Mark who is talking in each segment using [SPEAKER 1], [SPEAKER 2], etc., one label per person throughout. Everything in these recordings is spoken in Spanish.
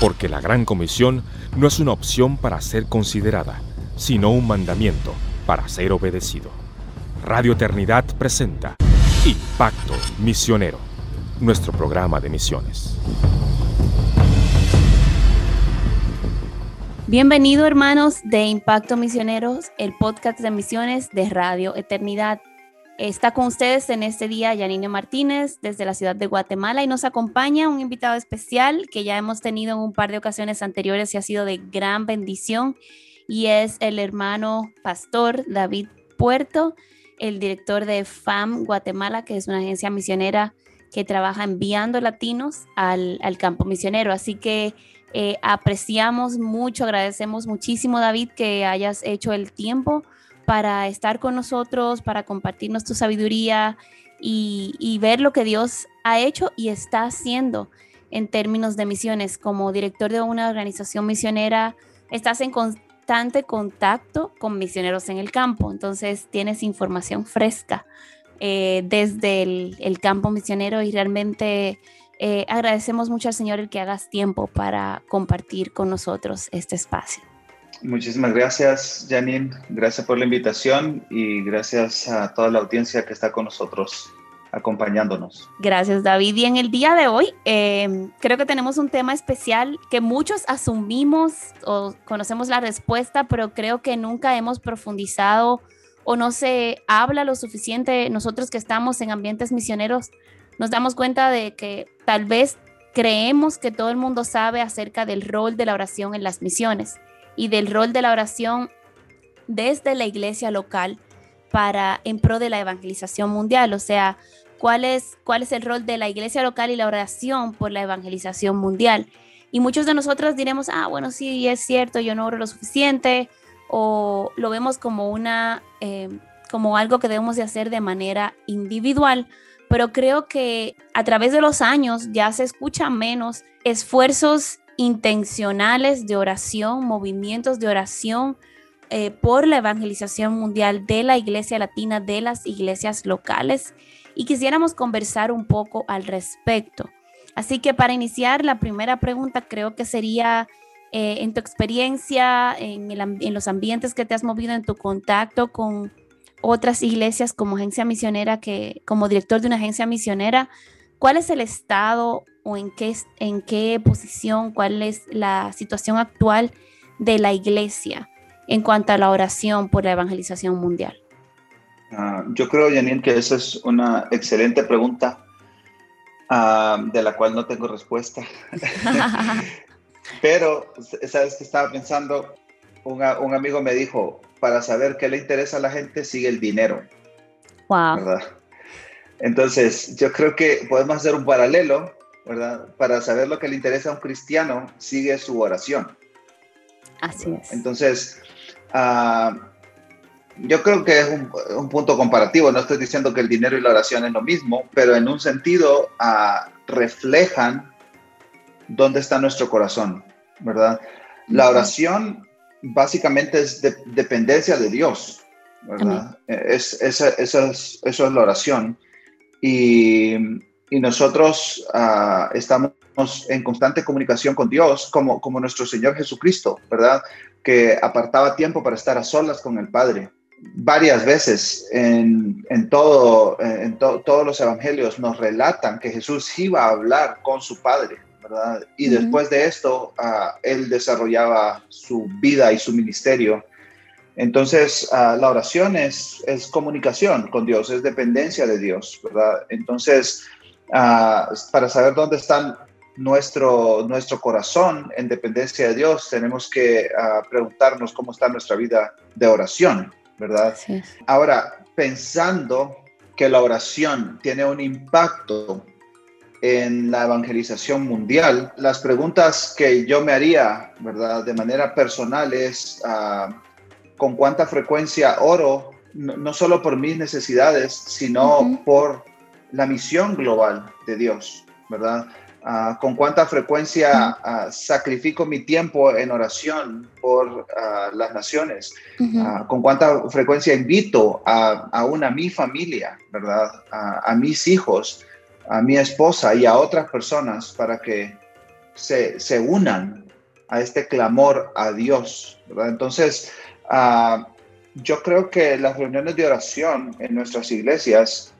[SPEAKER 1] Porque la Gran Comisión no es una opción para ser considerada, sino un mandamiento para ser obedecido. Radio Eternidad presenta Impacto Misionero, nuestro programa de misiones.
[SPEAKER 2] Bienvenido hermanos de Impacto Misioneros, el podcast de misiones de Radio Eternidad. Está con ustedes en este día Yanine Martínez desde la ciudad de Guatemala y nos acompaña un invitado especial que ya hemos tenido en un par de ocasiones anteriores y ha sido de gran bendición y es el hermano pastor David Puerto, el director de FAM Guatemala, que es una agencia misionera que trabaja enviando latinos al, campo misionero. Así que eh, apreciamos mucho, agradecemos muchísimo David que hayas hecho el tiempo para estar con nosotros, para compartirnos tu sabiduría y, ver lo que Dios ha hecho y está haciendo en términos de misiones. Como director de una organización misionera, estás en constante contacto con misioneros en el campo, entonces tienes información fresca eh, desde el, campo misionero y realmente eh, agradecemos mucho al Señor el que hagas tiempo para compartir con nosotros este espacio.
[SPEAKER 3] Muchísimas gracias, Janine. Gracias por la invitación y gracias a toda la audiencia que está con nosotros acompañándonos.
[SPEAKER 2] Gracias, David. Y en el día de hoy em, creo que tenemos un tema especial que muchos asumimos o conocemos la respuesta, pero creo que nunca hemos profundizado o no se habla lo suficiente. Nosotros que estamos en ambientes misioneros nos damos cuenta de que tal vez creemos que todo el mundo sabe acerca del rol de la oración en las misiones y del rol de la oración desde la iglesia local para en pro de la evangelización mundial, o sea, cuál es, cuál es el rol de la iglesia local y la oración por la evangelización mundial. Y muchos de nosotros diremos, ah, bueno, sí, es cierto, yo no oro lo suficiente, o lo vemos como una, eh, como algo que debemos de hacer de manera individual, pero creo que a través de los años ya se escucha menos esfuerzos intencionales de oración, movimientos de oración eh, por la evangelización mundial de la iglesia latina, de las iglesias locales, y quisiéramos conversar un poco al respecto. Así que para iniciar, la primera pregunta creo que sería, eh, en tu experiencia, en, en los ambientes que te has movido, en tu contacto con otras iglesias como agencia misionera, que como director de una agencia misionera, ¿cuál es el estado o en qué, en qué posición, cuál es la situación actual de la iglesia en cuanto a la oración por la evangelización mundial?
[SPEAKER 3] Ah, yo creo, Janine, que esa es una excelente pregunta ah, de la cual no tengo respuesta. Pero, ¿sabes que estaba pensando? Un, un, amigo me dijo, para saber qué le interesa a la gente, sigue el dinero.
[SPEAKER 2] Wow. ¿verdad?
[SPEAKER 3] Entonces, yo creo que podemos hacer un paralelo ¿verdad? Para saber lo que le interesa a un cristiano, sigue su oración.
[SPEAKER 2] Así es.
[SPEAKER 3] Entonces, ah, yo creo que es un, punto comparativo. No estoy diciendo que el dinero y la oración es lo mismo, pero en un sentido uh, reflejan dónde está nuestro corazón, ¿verdad? La oración básicamente es dependencia de Dios, ¿verdad? Es, esa, es, eso es la oración. Y y nosotros ah, estamos en constante comunicación con Dios, como, como nuestro Señor Jesucristo, ¿verdad? Que apartaba tiempo para estar a solas con el Padre. Varias veces en, en todo, en todos los evangelios nos relatan que Jesús iba a hablar con su Padre, ¿verdad? Y después de esto, ah, Él desarrollaba su vida y su ministerio entonces, ah, la oración es, es, comunicación con Dios, es dependencia de Dios, ¿verdad? Entonces, Para saber dónde está nuestro, nuestro corazón en dependencia de Dios, tenemos que preguntarnos cómo está nuestra vida de oración, ¿verdad? Ahora, pensando que la oración tiene un impacto en la evangelización mundial, las preguntas que yo me haría, ¿verdad? De manera personal es, ¿con cuánta frecuencia oro? No, solo por mis necesidades, sino por la misión global de Dios, ¿verdad? Ah, con cuánta frecuencia ah, sacrifico mi tiempo en oración por ah, las naciones, con cuánta frecuencia invito a, a mi familia, ¿verdad? a mis hijos, a mi esposa y a otras personas para que se, se unan a este clamor a Dios. Entonces, uh, yo creo que las reuniones de oración en nuestras iglesias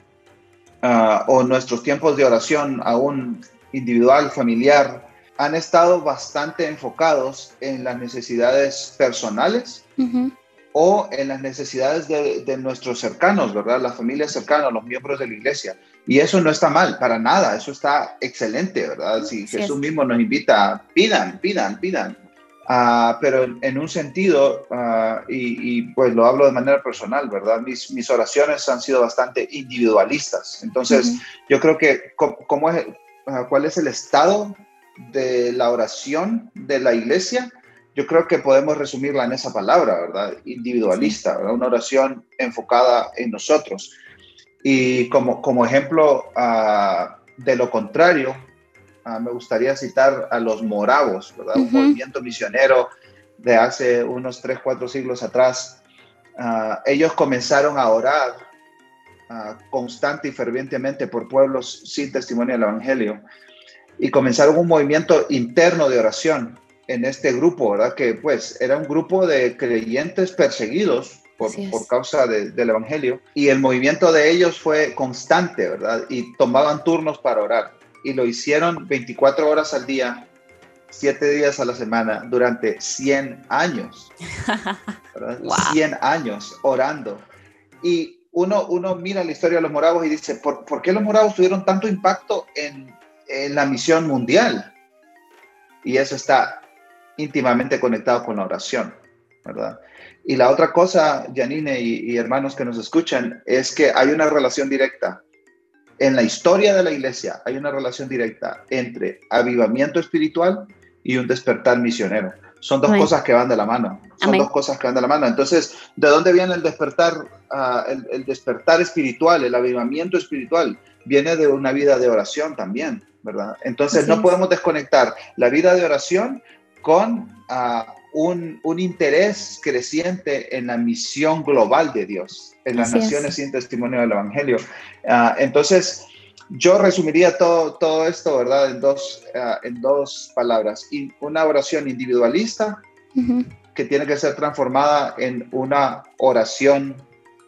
[SPEAKER 3] uh, o nuestros tiempos de oración, aún individual, familiar, han estado bastante enfocados en las necesidades personales o en las necesidades de, nuestros cercanos, ¿verdad? Las familias cercanas, los miembros de la iglesia. Y eso no está mal, para nada, eso está excelente, ¿verdad? Si Jesús mismo nos invita, pidan, pidan, pidan. Uh, pero en, un sentido, uh, y, pues lo hablo de manera personal, ¿verdad? Mis, mis oraciones han sido bastante individualistas. Entonces, yo creo que, ¿cómo es, uh, ¿cuál es el estado de la oración de la iglesia? Yo creo que podemos resumirla en esa palabra, ¿verdad? Individualista, ¿verdad? Una oración enfocada en nosotros. Y como, como ejemplo de lo contrario, Ah, me gustaría citar a los moravos, ¿verdad? Un movimiento misionero de hace unos 3, 4 siglos atrás. Ah, ellos comenzaron a orar uh, constante y fervientemente por pueblos sin testimonio del Evangelio y comenzaron un movimiento interno de oración en este grupo, ¿verdad? Que pues era un grupo de creyentes perseguidos por, por causa del Evangelio y el movimiento de ellos fue constante, ¿verdad? Y tomaban turnos para orar y lo hicieron 24 horas al día, 7 días a la semana, durante 100 años. 100 años orando. Y uno, uno mira la historia de los moravos y dice, ¿por, ¿por qué los moravos tuvieron tanto impacto en, en, la misión mundial? Y eso está íntimamente conectado con la oración, ¿verdad? Y la otra cosa, Janine y, y hermanos que nos escuchan, es que hay una relación directa en la historia de la iglesia hay una relación directa entre avivamiento espiritual y un despertar misionero. Son dos cosas que van de la mano. Son dos cosas que van de la mano. Entonces, ¿de dónde viene el despertar, ah, el, despertar espiritual, el avivamiento espiritual? Viene de una vida de oración también, ¿verdad? Entonces, no podemos desconectar la vida de oración con uh, un, interés creciente en la misión global de Dios, en las naciones sin testimonio del Evangelio. Ah, entonces, yo resumiría todo, todo esto, ¿verdad?, en dos, ah, en dos palabras. una oración individualista que tiene que ser transformada en una oración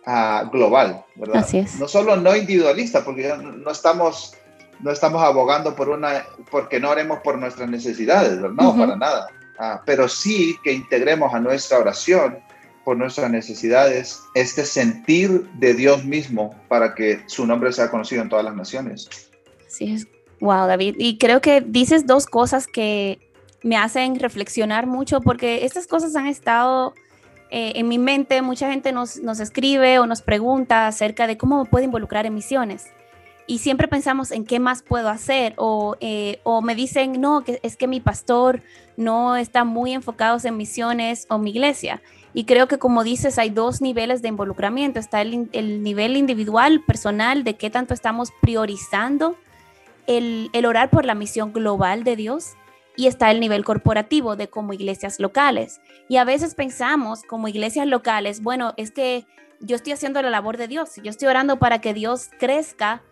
[SPEAKER 3] ah, global, ¿verdad?
[SPEAKER 2] Así es.
[SPEAKER 3] No solo no individualista, porque no estamos no estamos abogando por una, porque no haremos por nuestras necesidades, no, para nada. Ah, pero sí que integremos a nuestra oración por nuestras necesidades este sentir de Dios mismo para que su nombre sea conocido en todas las naciones.
[SPEAKER 2] Así es. Wow, David. Y creo que dices dos cosas que me hacen reflexionar mucho porque estas cosas han estado eh, en mi mente. Mucha gente nos, nos escribe o nos pregunta acerca de cómo puede involucrar en misiones y siempre pensamos en qué más puedo hacer o, eh, o, me dicen, no, que es que mi pastor no está muy enfocado en misiones o mi iglesia. Y creo que como dices, hay dos niveles de involucramiento. Está el, el nivel individual, personal, de qué tanto estamos priorizando el, el orar por la misión global de Dios. Y está el nivel corporativo de como iglesias locales. Y a veces pensamos como iglesias locales, bueno, es que yo estoy haciendo la labor de Dios, yo estoy orando para que Dios crezca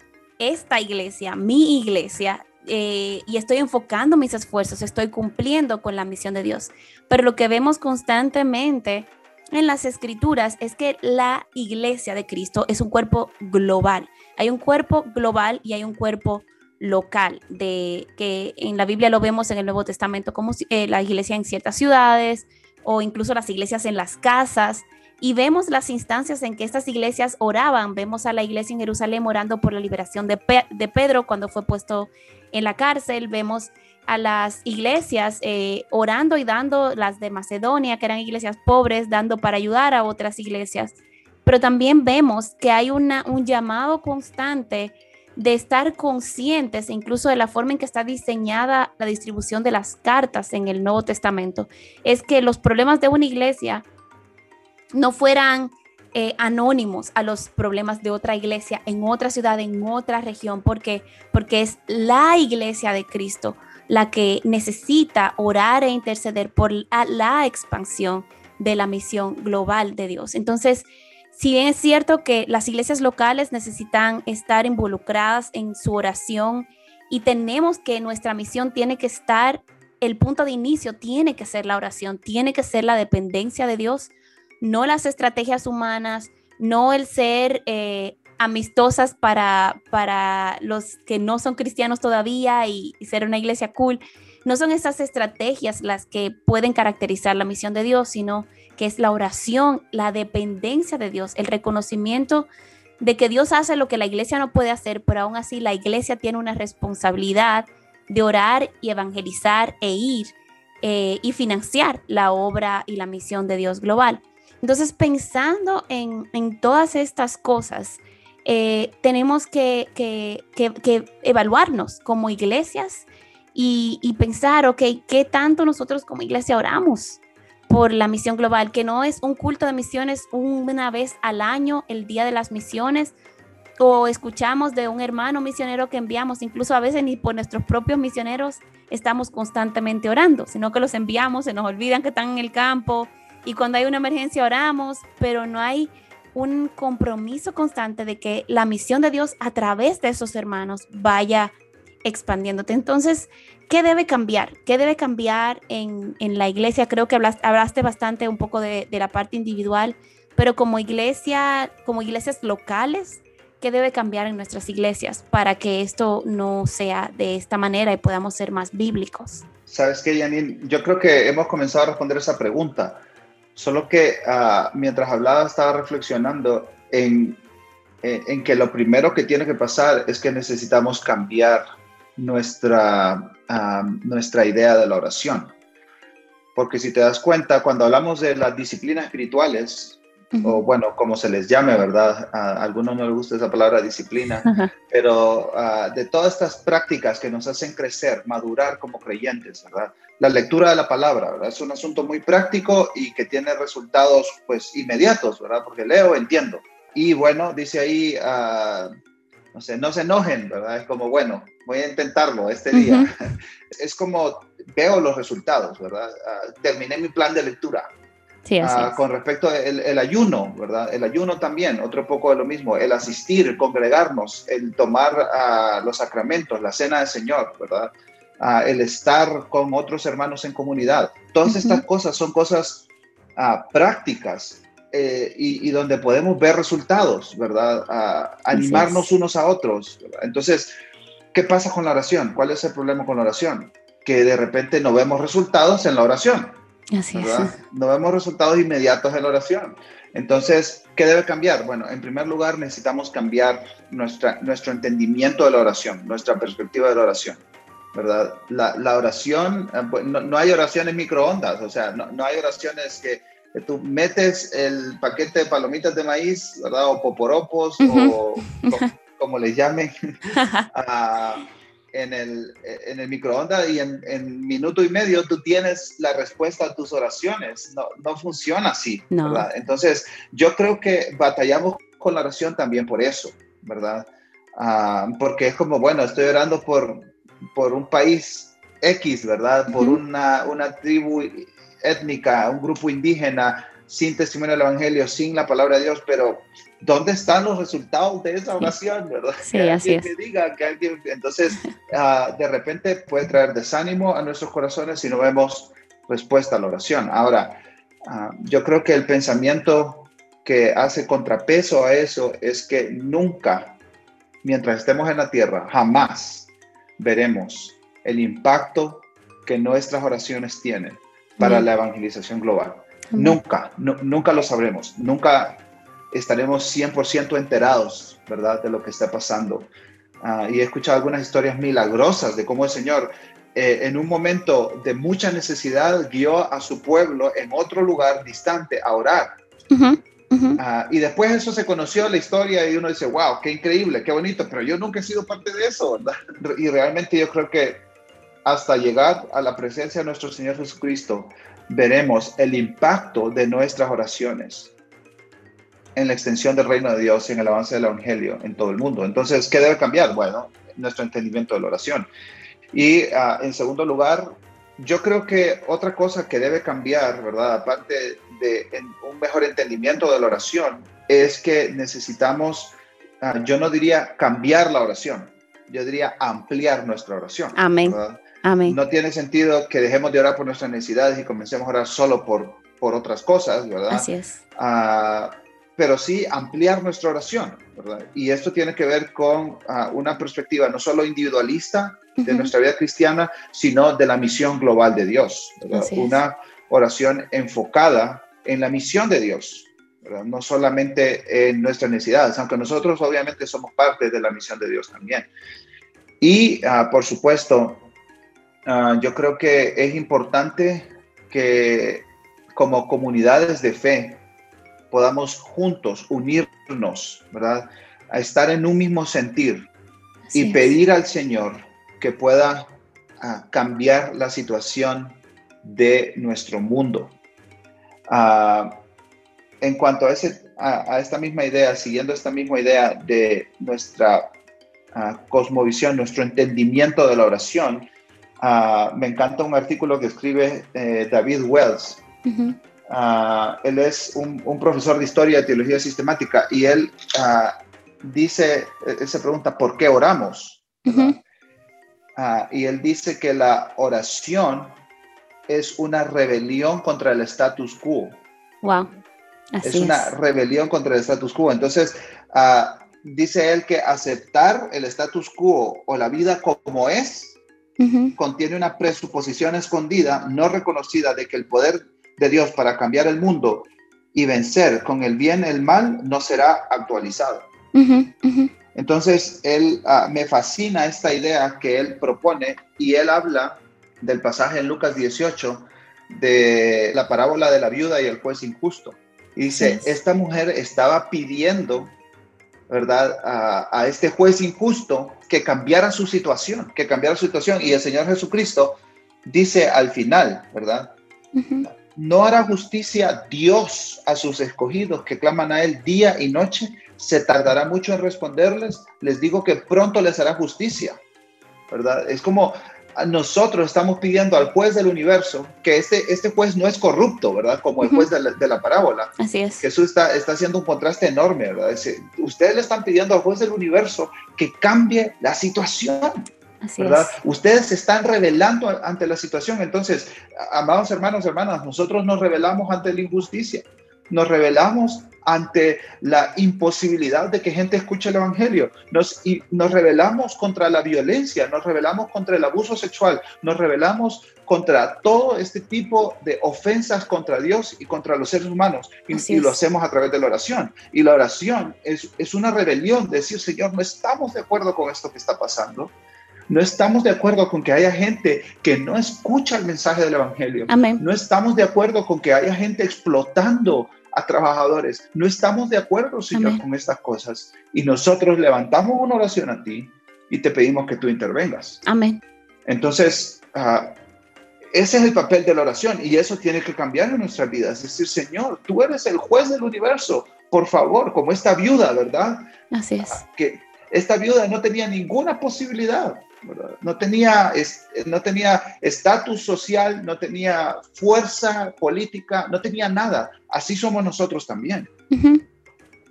[SPEAKER 2] esta iglesia, mi iglesia, eh, y estoy enfocando mis esfuerzos, estoy cumpliendo con la misión de Dios. Pero lo que vemos constantemente en las escrituras es que la iglesia de Cristo es un cuerpo global. Hay un cuerpo global y hay un cuerpo local, de que en la Biblia lo vemos en el Nuevo Testamento como eh, la iglesia en ciertas ciudades o incluso las iglesias en las casas y vemos las instancias en que estas iglesias oraban. Vemos a la iglesia en Jerusalén orando por la liberación de, Pedro cuando fue puesto en la cárcel. Vemos a las iglesias eh, orando y dando, las de Macedonia, que eran iglesias pobres, dando para ayudar a otras iglesias. Pero también vemos que hay una, un llamado constante de estar conscientes incluso de la forma en que está diseñada la distribución de las cartas en el Nuevo Testamento. Es que los problemas de una iglesia no fueran eh, anónimos a los problemas de otra iglesia en otra ciudad, en otra región, porque, porque es la iglesia de Cristo la que necesita orar e interceder por la, expansión de la misión global de Dios. Entonces, si bien es cierto que las iglesias locales necesitan estar involucradas en su oración y tenemos que nuestra misión tiene que estar, el punto de inicio tiene que ser la oración, tiene que ser la dependencia de Dios, no las estrategias humanas, no el ser eh, amistosas para, para los que no son cristianos todavía y, ser una iglesia cool. No son esas estrategias las que pueden caracterizar la misión de Dios, sino que es la oración, la dependencia de Dios, el reconocimiento de que Dios hace lo que la iglesia no puede hacer, pero aún así la iglesia tiene una responsabilidad de orar y evangelizar e ir eh, y financiar la obra y la misión de Dios global. Entonces, pensando en, todas estas cosas, eh, tenemos que, evaluarnos como iglesias y, y, pensar, ok, ¿qué tanto nosotros como iglesia oramos por la misión global? Que no es un culto de misiones una vez al año, el día de las misiones, o escuchamos de un hermano misionero que enviamos, incluso a veces ni por nuestros propios misioneros estamos constantemente orando, sino que los enviamos, se nos olvidan que están en el campo y cuando hay una emergencia oramos, pero no hay un compromiso constante de que la misión de Dios a través de esos hermanos vaya expandiéndote. Entonces, ¿qué debe cambiar? ¿Qué debe cambiar en, la iglesia? Creo que hablaste, bastante un poco de, de, la parte individual, pero como iglesia, como iglesias locales, ¿qué debe cambiar en nuestras iglesias para que esto no sea de esta manera y podamos ser más bíblicos?
[SPEAKER 3] Sabes que, Janine, yo creo que hemos comenzado a responder esa pregunta. Solo que ah, mientras hablaba estaba reflexionando en, en, que lo primero que tiene que pasar es que necesitamos cambiar nuestra, ah, nuestra idea de la oración. Porque si te das cuenta, cuando hablamos de las disciplinas espirituales, o bueno, como se les llame, ¿verdad? A algunos no les gusta esa palabra disciplina, pero ah, de todas estas prácticas que nos hacen crecer, madurar como creyentes, ¿verdad? La lectura de la palabra, ¿verdad? Es un asunto muy práctico y que tiene resultados, pues, inmediatos, ¿verdad? Porque leo, entiendo. Y bueno, dice ahí, uh, no sé, no se enojen, ¿verdad? Es como, bueno, voy a intentarlo este día. es como, veo los resultados, ¿verdad? Ah, terminé mi plan de lectura, Ah, con respecto al el ayuno, ¿verdad? El ayuno también, otro poco de lo mismo, el asistir, congregarnos, el tomar uh, los sacramentos, la cena del Señor, ¿verdad? Uh, el estar con otros hermanos en comunidad. Todas estas cosas son cosas prácticas eh, y, y, donde podemos ver resultados, ¿verdad? animarnos unos a otros. Entonces, ¿qué pasa con la oración? ¿Cuál es el problema con la oración? Que de repente no vemos resultados en la oración.
[SPEAKER 2] Así es.
[SPEAKER 3] No vemos resultados inmediatos en la oración. Entonces, ¿qué debe cambiar? Bueno, en primer lugar, necesitamos cambiar nuestra, nuestro entendimiento de la oración, nuestra perspectiva de la oración, ¿verdad? La, la oración, eh, no, no, hay oraciones microondas, o sea, no, no hay oraciones que, tú metes el paquete de palomitas de maíz, ¿verdad? O poporopos, o como, les llamen, a en el, en el microondas y en, en, minuto y medio tú tienes la respuesta a tus oraciones. No, no funciona así, ¿verdad? Entonces, yo creo que batallamos con la oración también por eso, ¿verdad? Ah, porque es como, bueno, estoy orando por, por un país X, ¿verdad? Por una, una tribu étnica, un grupo indígena, sin testimonio del Evangelio, sin la palabra de Dios, pero ¿dónde están los resultados de esa oración? ¿verdad?
[SPEAKER 2] Sí, que así
[SPEAKER 3] alguien me diga, que alguien... Entonces, uh, de repente puede traer desánimo a nuestros corazones si no vemos respuesta a la oración. Ahora, uh, yo creo que el pensamiento que hace contrapeso a eso es que nunca, mientras estemos en la tierra, jamás veremos el impacto que nuestras oraciones tienen para la evangelización global. Nunca, nunca lo sabremos, nunca estaremos 100% enterados, ¿verdad?, de lo que está pasando. Ah, y he escuchado algunas historias milagrosas de cómo el Señor, eh, en un momento de mucha necesidad, guió a su pueblo en otro lugar distante a orar. Ah, y después eso se conoció la historia y uno dice, wow, qué increíble, qué bonito, pero yo nunca he sido parte de eso, ¿verdad? Y realmente yo creo que hasta llegar a la presencia de nuestro Señor Jesucristo, veremos el impacto de nuestras oraciones en la extensión del reino de Dios y en el avance del Evangelio en todo el mundo. Entonces, ¿qué debe cambiar? Bueno, nuestro entendimiento de la oración. Y ah, en segundo lugar, yo creo que otra cosa que debe cambiar, ¿verdad? Aparte de un mejor entendimiento de la oración, es que necesitamos, ah, yo no diría cambiar la oración, yo diría ampliar nuestra oración.
[SPEAKER 2] Amén. Amén.
[SPEAKER 3] No tiene sentido que dejemos de orar por nuestras necesidades y comencemos a orar solo por, por otras cosas, ¿verdad?
[SPEAKER 2] Así es.
[SPEAKER 3] Ah, pero sí ampliar nuestra oración, ¿verdad? Y esto tiene que ver con ah, una perspectiva no solo individualista de nuestra vida cristiana, sino de la misión global de Dios. Una oración enfocada en la misión de Dios, ¿verdad? no solamente en nuestras necesidades, aunque nosotros obviamente somos parte de la misión de Dios también. Y ah, por supuesto, yo creo que es importante que como comunidades de fe podamos juntos unirnos, ¿verdad? A estar en un mismo sentir y pedir al Señor que pueda ah, cambiar la situación de nuestro mundo. Ah, en cuanto a, ese, a, esta misma idea, siguiendo esta misma idea de nuestra ah, cosmovisión, nuestro entendimiento de la oración, me encanta un artículo que escribe eh, David Wells, Ah, él es un, profesor de historia y teología sistemática y él uh, dice, él se pregunta, ¿por qué oramos? Ah, y él dice que la oración es una rebelión contra el status quo.
[SPEAKER 2] Wow.
[SPEAKER 3] es una rebelión contra el status quo. Entonces, dice él que aceptar el status quo o la vida como es contiene una presuposición escondida, no reconocida, de que el poder de Dios para cambiar el mundo y vencer con el bien el mal no será actualizado. Entonces, él ah, me fascina esta idea que él propone y él habla del pasaje en Lucas 18 de la parábola de la viuda y el juez injusto. Y dice, esta mujer estaba pidiendo, ¿verdad?, a, este juez injusto que cambiara su situación, que cambiara su situación. Y el Señor Jesucristo dice al final, ¿verdad? ¿No hará justicia Dios a sus escogidos que claman a Él día y noche? ¿Se tardará mucho en responderles? Les digo que pronto les hará justicia, ¿verdad? Es como nosotros estamos pidiendo al juez del universo que este, este juez no es corrupto, ¿verdad? Como el juez de la, parábola.
[SPEAKER 2] Así es.
[SPEAKER 3] Jesús está, está haciendo un contraste enorme, ¿verdad? ustedes le están pidiendo al juez del universo que cambie la situación. ¿verdad? Ustedes se están revelando ante la situación. Entonces, amados hermanos, hermanas, nosotros nos revelamos ante la injusticia, nos revelamos ante la imposibilidad de que gente escuche el Evangelio, nos, y nos revelamos contra la violencia, nos revelamos contra el abuso sexual, nos revelamos contra todo este tipo de ofensas contra Dios y contra los seres humanos. Y, lo hacemos a través de la oración. Y la oración es, es una rebelión, decir, Señor, no estamos de acuerdo con esto que está pasando no estamos de acuerdo con que haya gente que no escucha el mensaje del Evangelio. No estamos de acuerdo con que haya gente explotando a trabajadores. No estamos de acuerdo, Señor, con estas cosas. Y nosotros levantamos una oración a ti y te pedimos que tú intervengas.
[SPEAKER 2] Amén.
[SPEAKER 3] Entonces, ah, ese es el papel de la oración y eso tiene que cambiar en nuestras vidas. Es decir, Señor, tú eres el juez del universo. Por favor, como esta viuda, ¿verdad?
[SPEAKER 2] Así es.
[SPEAKER 3] Ah, que esta viuda no tenía ninguna posibilidad no tenía no tenía estatus social, no tenía fuerza política, no tenía nada. Así somos nosotros también.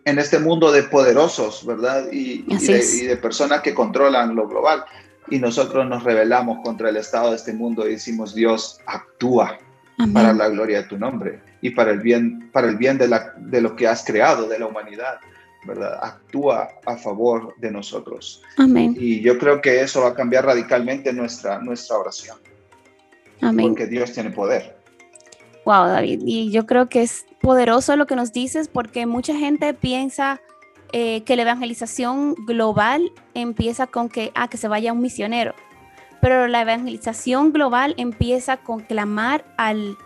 [SPEAKER 3] En este mundo de poderosos, ¿verdad? Y, de, personas que controlan lo global. Y nosotros nos rebelamos contra el estado de este mundo y decimos, Dios, actúa para la gloria de tu nombre y para el bien, para el bien de, la, de lo que has creado, de la humanidad. ¿Verdad? Actúa a favor de nosotros.
[SPEAKER 2] Amén.
[SPEAKER 3] Y yo creo que eso va a cambiar radicalmente nuestra, nuestra oración.
[SPEAKER 2] Amén.
[SPEAKER 3] Porque Dios tiene poder.
[SPEAKER 2] Wow, David. Y yo creo que es poderoso lo que nos dices porque mucha gente piensa eh, que la evangelización global empieza con que, ah, que se vaya un misionero. Pero la evangelización global empieza con clamar al,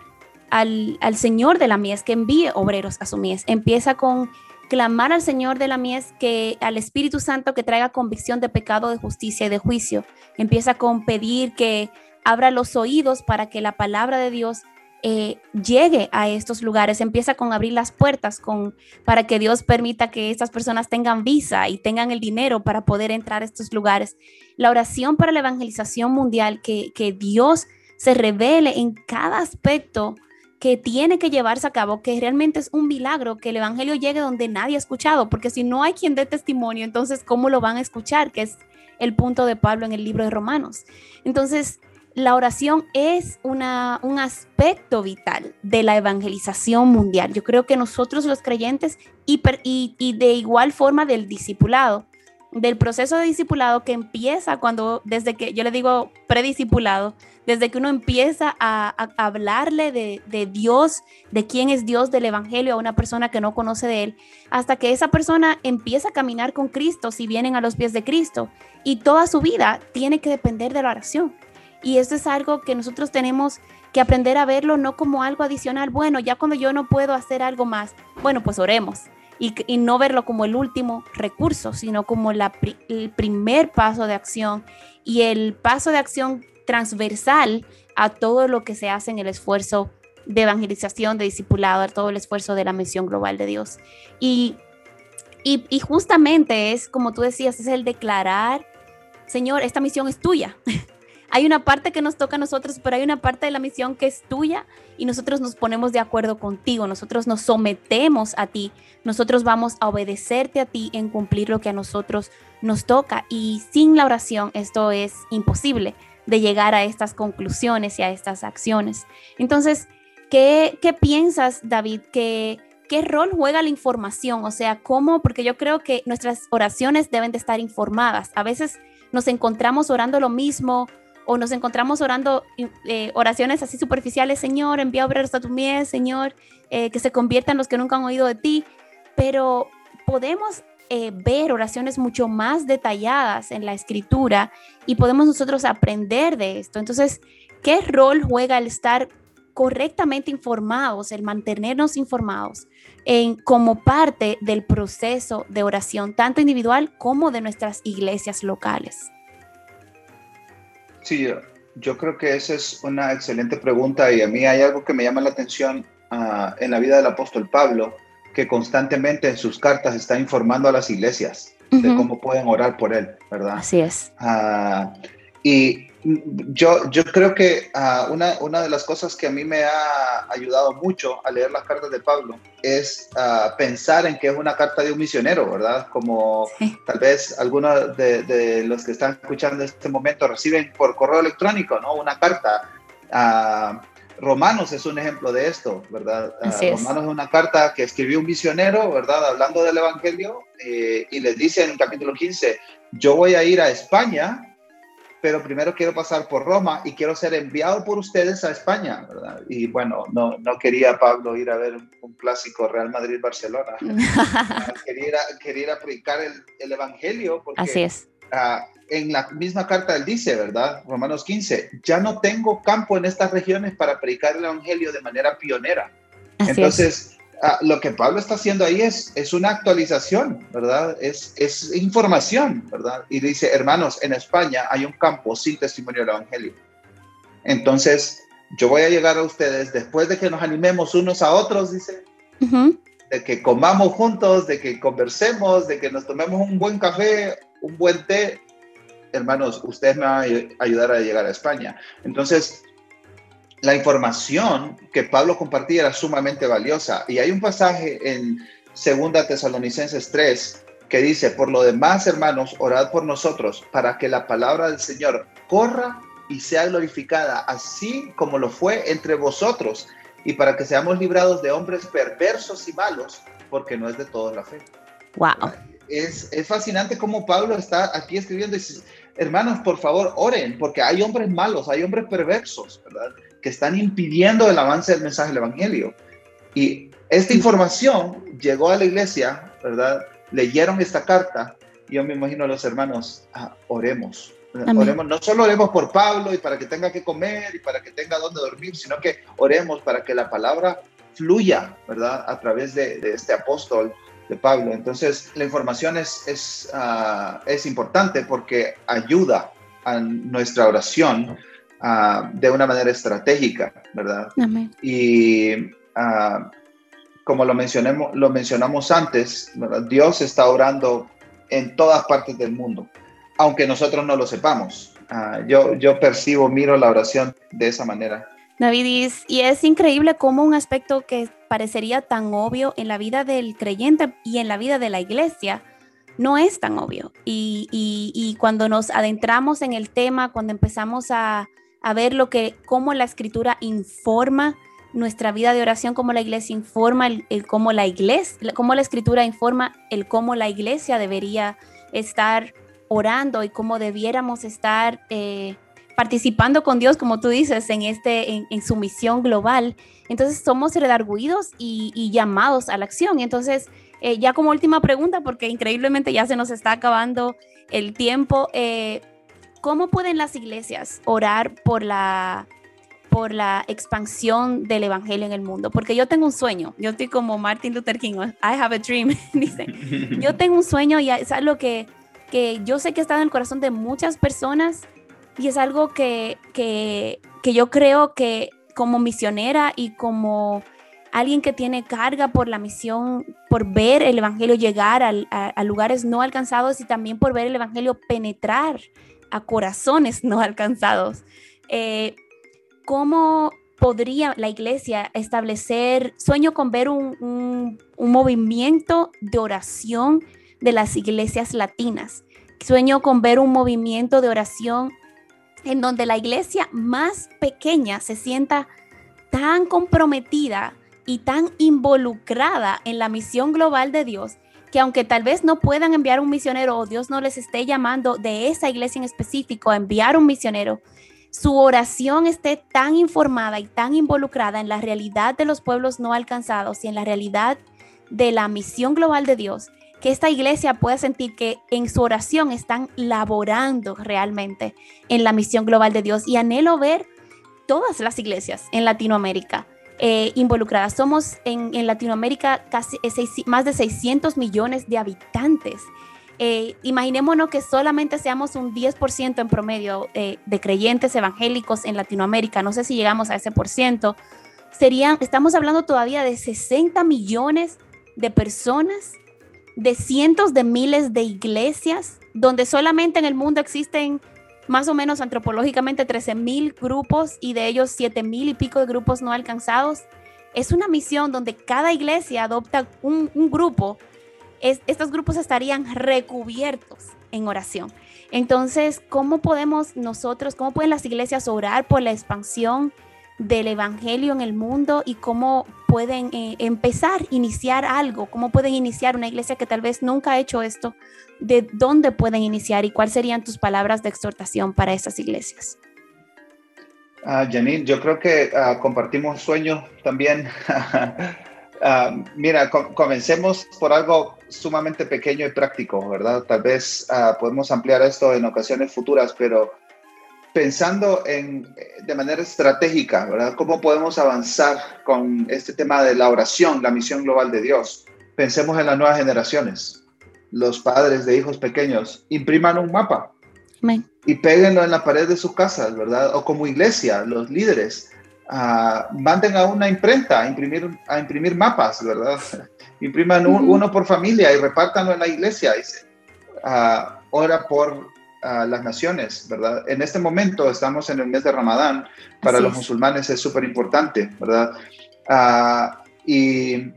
[SPEAKER 2] al, al Señor de la mies, que envíe obreros a su mies. Empieza con clamar al Señor de la mies que al Espíritu Santo que traiga convicción de pecado, de justicia y de juicio. Empieza con pedir que abra los oídos para que la palabra de Dios eh, llegue a estos lugares. Empieza con abrir las puertas con, para que Dios permita que estas personas tengan visa y tengan el dinero para poder entrar a estos lugares. La oración para la evangelización mundial, que, que Dios se revele en cada aspecto que tiene que llevarse a cabo, que realmente es un milagro que el Evangelio llegue donde nadie ha escuchado, porque si no hay quien dé testimonio, entonces ¿cómo lo van a escuchar? Que es el punto de Pablo en el libro de Romanos. Entonces, la oración es una, un aspecto vital de la evangelización mundial. Yo creo que nosotros los creyentes y, y, de igual forma del discipulado, del proceso de discipulado que empieza cuando, desde que yo le digo prediscipulado, desde que uno empieza a, hablarle de, Dios, de quién es Dios, del Evangelio a una persona que no conoce de Él, hasta que esa persona empieza a caminar con Cristo si vienen a los pies de Cristo. Y toda su vida tiene que depender de la oración. Y eso es algo que nosotros tenemos que aprender a verlo no como algo adicional. Bueno, ya cuando yo no puedo hacer algo más, bueno, pues oremos. Y, y no verlo como el último recurso, sino como la, el primer paso de acción y el paso de acción transversal a todo lo que se hace en el esfuerzo de evangelización, de discipulado, a todo el esfuerzo de la misión global de Dios. Y, y, y justamente es, como tú decías, es el declarar, Señor, esta misión es tuya. hay una parte que nos toca a nosotros, pero hay una parte de la misión que es tuya y nosotros nos ponemos de acuerdo contigo, nosotros nos sometemos a ti, nosotros vamos a obedecerte a ti en cumplir lo que a nosotros nos toca y sin la oración esto es imposible de llegar a estas conclusiones y a estas acciones. Entonces, ¿qué, piensas, David? ¿Qué, ¿Qué rol juega la información? O sea, ¿cómo? Porque yo creo que nuestras oraciones deben de estar informadas. A veces nos encontramos orando lo mismo o nos encontramos orando eh, oraciones así superficiales, Señor, envía obreros a tu mies, Señor, eh, que se conviertan los que nunca han oído de ti, pero podemos eh, ver oraciones mucho más detalladas en la escritura y podemos nosotros aprender de esto. Entonces, ¿qué rol juega el estar correctamente informados, el mantenernos informados en, como parte del proceso de oración, tanto individual como de nuestras iglesias locales?
[SPEAKER 3] Sí, yo, creo que esa es una excelente pregunta y a mí hay algo que me llama la atención ah, en la vida del apóstol Pablo, que constantemente en sus cartas está informando a las iglesias de cómo pueden orar por él, ¿verdad?
[SPEAKER 2] Así es.
[SPEAKER 3] Ah, y yo, yo creo que ah, una, una, de las cosas que a mí me ha ayudado mucho a leer las cartas de Pablo es ah, pensar en que es una carta de un misionero, ¿verdad? Como tal vez algunos de, de, los que están escuchando en este momento reciben por correo electrónico, ¿no? Una carta. Uh, Romanos es un ejemplo de esto, ¿verdad? Romanos es una carta que escribió un misionero, ¿verdad? Hablando del Evangelio eh, y les dice en el capítulo 15, yo voy a ir a España pero primero quiero pasar por Roma y quiero ser enviado por ustedes a España, ¿verdad? Y bueno, no, no quería Pablo ir a ver un, clásico Real Madrid-Barcelona. quería, ir a, quería ir a predicar el, el, Evangelio. Porque,
[SPEAKER 2] Así es.
[SPEAKER 3] Uh, en la misma carta él dice, ¿verdad? Romanos 15, ya no tengo campo en estas regiones para predicar el Evangelio de manera pionera. Así Entonces, es Ah, lo que Pablo está haciendo ahí es, es una actualización, ¿verdad? Es, es información, ¿verdad? Y dice, hermanos, en España hay un campo sin testimonio del Evangelio. Entonces, yo voy a llegar a ustedes después de que nos animemos unos a otros, dice, de que comamos juntos, de que conversemos, de que nos tomemos un buen café, un buen té. Hermanos, ustedes me van a ayudar a llegar a España. Entonces, la información que Pablo compartía era sumamente valiosa. Y hay un pasaje en Segunda Tesalonicenses 3 que dice, por lo demás, hermanos, orad por nosotros para que la palabra del Señor corra y sea glorificada, así como lo fue entre vosotros, y para que seamos librados de hombres perversos y malos, porque no es de todos la fe.
[SPEAKER 2] Wow.
[SPEAKER 3] Es, es fascinante cómo Pablo está aquí escribiendo y dice, hermanos, por favor, oren, porque hay hombres malos, hay hombres perversos, ¿verdad? Que están impidiendo el avance del mensaje del Evangelio. Y esta información llegó a la iglesia, ¿verdad? Leyeron esta carta. Y yo me imagino a los hermanos, ah, oremos. Oremos, no solo oremos por Pablo y para que tenga que comer y para que tenga donde dormir, sino que oremos para que la palabra fluya, ¿verdad? A través de, este apóstol de Pablo. Entonces, la información es, es, ah, es importante porque ayuda a nuestra oración Ah, de una manera estratégica, ¿verdad? Y ah, como lo, mencionemos, lo mencionamos antes, Dios está orando en todas partes del mundo, aunque nosotros no lo sepamos. Ah, yo, yo percibo, miro la oración de esa manera.
[SPEAKER 2] David, y es increíble cómo un aspecto que parecería tan obvio en la vida del creyente y en la vida de la iglesia, no es tan obvio. Y, cuando nos adentramos en el tema, cuando empezamos a, ver lo que, cómo la escritura informa nuestra vida de oración, cómo la iglesia informa el, cómo la iglesia, cómo la escritura informa el cómo la iglesia debería estar orando y cómo debiéramos estar eh, participando con Dios, como tú dices, en, este, en, su misión global. Entonces somos redarguidos y, y llamados a la acción. Entonces, eh, ya como última pregunta, porque increíblemente ya se nos está acabando el tiempo, eh, ¿cómo pueden las iglesias orar por la, por la expansión del evangelio en el mundo? Porque yo tengo un sueño, yo estoy como Martin Luther King, I have a dream, dice, yo tengo un sueño y es algo que, que yo sé que está en el corazón de muchas personas y es algo que, que, que yo creo que como misionera y como alguien que tiene carga por la misión, por ver el Evangelio llegar a, lugares no alcanzados y también por ver el Evangelio penetrar a corazones no alcanzados. Eh, ¿Cómo podría la iglesia establecer, sueño con ver un, un movimiento de oración de las iglesias latinas? Sueño con ver un movimiento de oración en donde la iglesia más pequeña se sienta tan comprometida y tan involucrada en la misión global de Dios que aunque tal vez no puedan enviar un misionero o Dios no les esté llamando de esa iglesia en específico a enviar un misionero, su oración esté tan informada y tan involucrada en la realidad de los pueblos no alcanzados y en la realidad de la misión global de Dios, que esta iglesia pueda sentir que en su oración están laborando realmente en la misión global de Dios. Y anhelo ver todas las iglesias en Latinoamérica eh, involucradas. Somos en, Latinoamérica casi eh, más de 600 millones de habitantes. Eh, imaginémonos que solamente seamos un 10% en promedio de creyentes evangélicos en Latinoamérica. No sé si llegamos a ese por ciento. Serían, estamos hablando todavía de 60 millones de personas, de cientos de miles de iglesias, donde solamente en el mundo existen más o menos antropológicamente 13 mil grupos y de ellos 7 mil y pico de grupos no alcanzados. Es una misión donde cada iglesia adopta un, grupo. estos grupos estarían recubiertos en oración. Entonces, ¿cómo podemos nosotros, cómo pueden las iglesias orar por la expansión del Evangelio en el mundo y cómo pueden eh, empezar, iniciar algo, cómo pueden iniciar una iglesia que tal vez nunca ha hecho esto, de dónde pueden iniciar y cuáles serían tus palabras de exhortación para esas iglesias.
[SPEAKER 3] Uh, Janine, yo creo que uh, compartimos sueños también. uh, mira, comencemos por algo sumamente pequeño y práctico, ¿verdad? Tal vez podemos ampliar esto en ocasiones futuras, pero pensando en, de manera estratégica, ¿verdad? ¿Cómo podemos avanzar con este tema de la oración, la misión global de Dios? Pensemos en las nuevas generaciones. Los padres de hijos pequeños impriman un mapa y péguenlo en la pared de sus casas, ¿verdad? O como iglesia, los líderes, uh, manden a una imprenta a imprimir, a imprimir mapas, ¿verdad? Impriman uno por familia y repártanlo en la iglesia. Y, uh, ora por las naciones, ¿verdad? En este momento estamos en el mes de Ramadán, para los musulmanes es súper importante, ¿verdad? Ah, y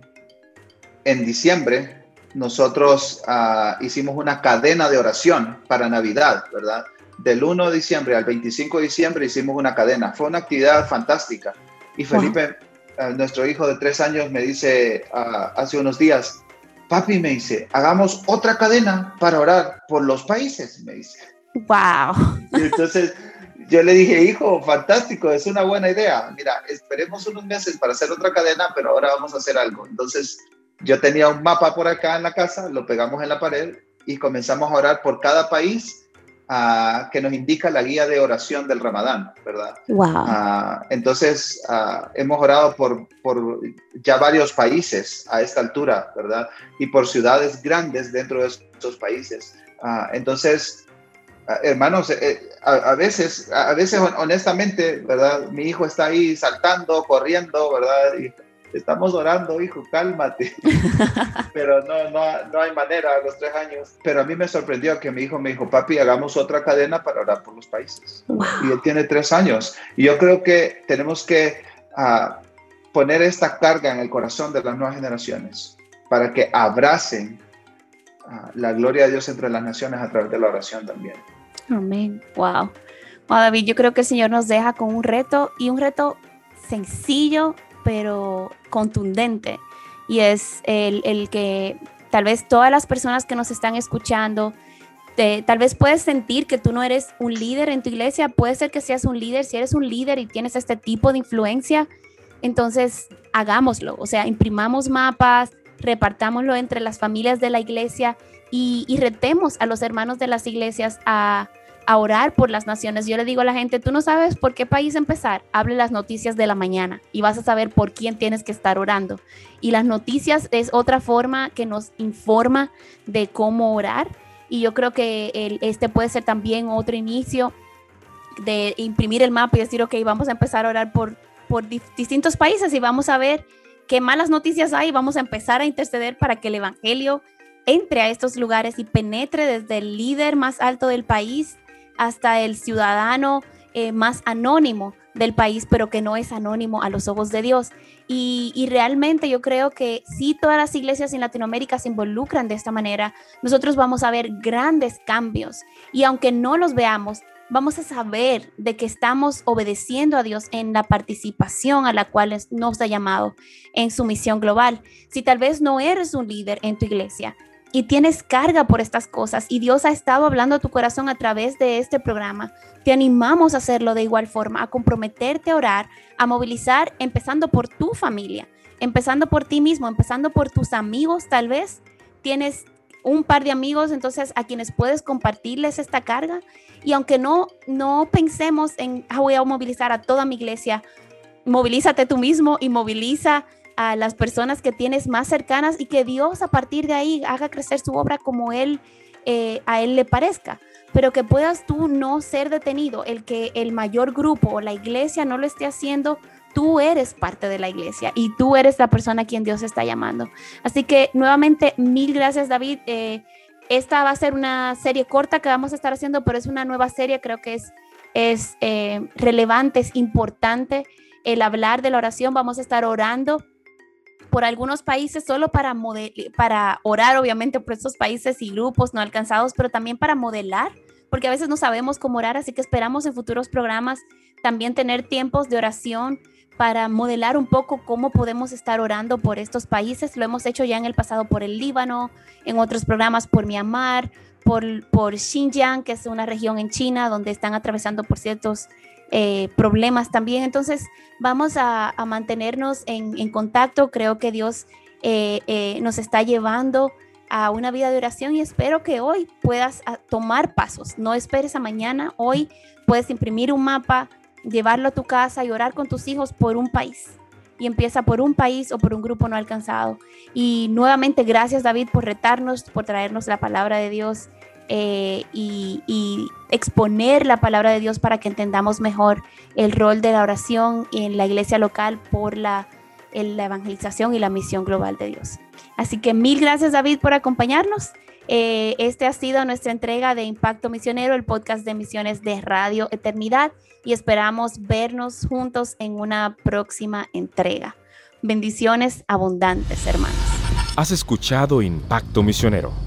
[SPEAKER 3] en diciembre nosotros ah, hicimos una cadena de oración para Navidad, ¿verdad? Del 1 de diciembre al 25 de diciembre hicimos una cadena. Fue una actividad fantástica. Y Felipe, ah, nuestro hijo de tres años, me dice hace unos días, papi me dice, hagamos otra cadena para orar por los países, me dice.
[SPEAKER 2] Wow.
[SPEAKER 3] entonces yo le dije, hijo, fantástico, es una buena idea. Mira, esperemos unos meses para hacer otra cadena, pero ahora vamos a hacer algo. Entonces yo tenía un mapa por acá en la casa, lo pegamos en la pared y comenzamos a orar por cada país uh, que nos indica la guía de oración del Ramadán, ¿verdad?
[SPEAKER 2] Wow.
[SPEAKER 3] Uh, entonces uh, hemos orado por, por ya varios países a esta altura, ¿verdad? Y por ciudades grandes dentro de esos países. entonces, Ah, hermanos, eh, a, veces, a veces honestamente, ¿verdad? Mi hijo está ahí saltando, corriendo, ¿verdad? Y estamos orando, hijo, cálmate. Pero no, no, no hay manera a los tres años. Pero a mí me sorprendió que mi hijo me dijo, papi, hagamos otra cadena para orar por los países. Y él tiene tres años. Y yo creo que tenemos que uh, poner esta carga en el corazón de las nuevas generaciones para que abracen la gloria de Dios entre las naciones a través de la oración también.
[SPEAKER 2] Amén. Wow. Wow, David, yo creo que el Señor nos deja con un reto y un reto sencillo, pero contundente. Y es el, que tal vez todas las personas que nos están escuchando, tal vez puedes sentir que tú no eres un líder en tu iglesia, puede ser que seas un líder, si eres un líder y tienes este tipo de influencia, entonces hagámoslo, o sea, imprimamos mapas, repartámoslo entre las familias de la iglesia y, retemos a los hermanos de las iglesias a, orar por las naciones. Yo le digo a la gente, tú no sabes por qué país empezar, hable las noticias de la mañana y vas a saber por quién tienes que estar orando. Y las noticias es otra forma que nos informa de cómo orar y yo creo que este puede ser también otro inicio de imprimir el mapa y decir, ok, vamos a empezar a orar por, por distintos países y vamos a ver qué malas noticias hay, vamos a empezar a interceder para que el Evangelio entre a estos lugares y penetre desde el líder más alto del país hasta el ciudadano eh, más anónimo del país, pero que no es anónimo a los ojos de Dios. Y, realmente yo creo que si todas las iglesias en Latinoamérica se involucran de esta manera, nosotros vamos a ver grandes cambios. Y aunque no los veamos, vamos a saber de que estamos obedeciendo a Dios en la participación a la cual nos ha llamado en su misión global. Si tal vez no eres un líder en tu iglesia, y tienes carga por estas cosas y Dios ha estado hablando a tu corazón a través de este programa, te animamos a hacerlo de igual forma, a comprometerte a orar, a movilizar, empezando por tu familia, empezando por ti mismo, empezando por tus amigos, tal vez tienes un par de amigos entonces a quienes puedes compartirles esta carga y aunque no no pensemos en ah, voy a movilizar a toda mi iglesia, movilízate tú mismo y moviliza a las personas que tienes más cercanas y que Dios a partir de ahí haga crecer su obra como Él, eh, a Él le parezca. Pero que puedas tú no ser detenido, el que el mayor grupo o la iglesia no lo esté haciendo, tú eres parte de la iglesia y tú eres la persona a quien Dios está llamando. Así que nuevamente, mil gracias David. Eh, esta va a ser una serie corta que vamos a estar haciendo, pero es una nueva serie, creo que es, es eh, relevante, es importante el hablar de la oración. Vamos a estar orando por algunos países solo para, para orar, obviamente, por estos países y grupos no alcanzados, pero también para modelar, porque a veces no sabemos cómo orar, así que esperamos en futuros programas también tener tiempos de oración para modelar un poco cómo podemos estar orando por estos países. Lo hemos hecho ya en el pasado por el Líbano, en otros programas por Myanmar, por, por Xinjiang, que es una región en China donde están atravesando por ciertos eh, problemas también. Entonces, vamos a, mantenernos en, contacto. Creo que Dios eh, eh, nos está llevando a una vida de oración y espero que hoy puedas ah, tomar pasos. No esperes a mañana. Hoy puedes imprimir un mapa, llevarlo a tu casa y orar con tus hijos por un país. Y empieza por un país o por un grupo no alcanzado. Y nuevamente, gracias David por retarnos, por traernos la palabra de Dios eh, y, exponer la palabra de Dios para que entendamos mejor el rol de la oración en la iglesia local por la, evangelización y la misión global de Dios. Así que mil gracias David por acompañarnos. Eh, este ha sido nuestra entrega de Impacto Misionero, el podcast de misiones de Radio Eternidad y esperamos vernos juntos en una próxima entrega. Bendiciones abundantes, hermanos.
[SPEAKER 1] Has escuchado Impacto Misionero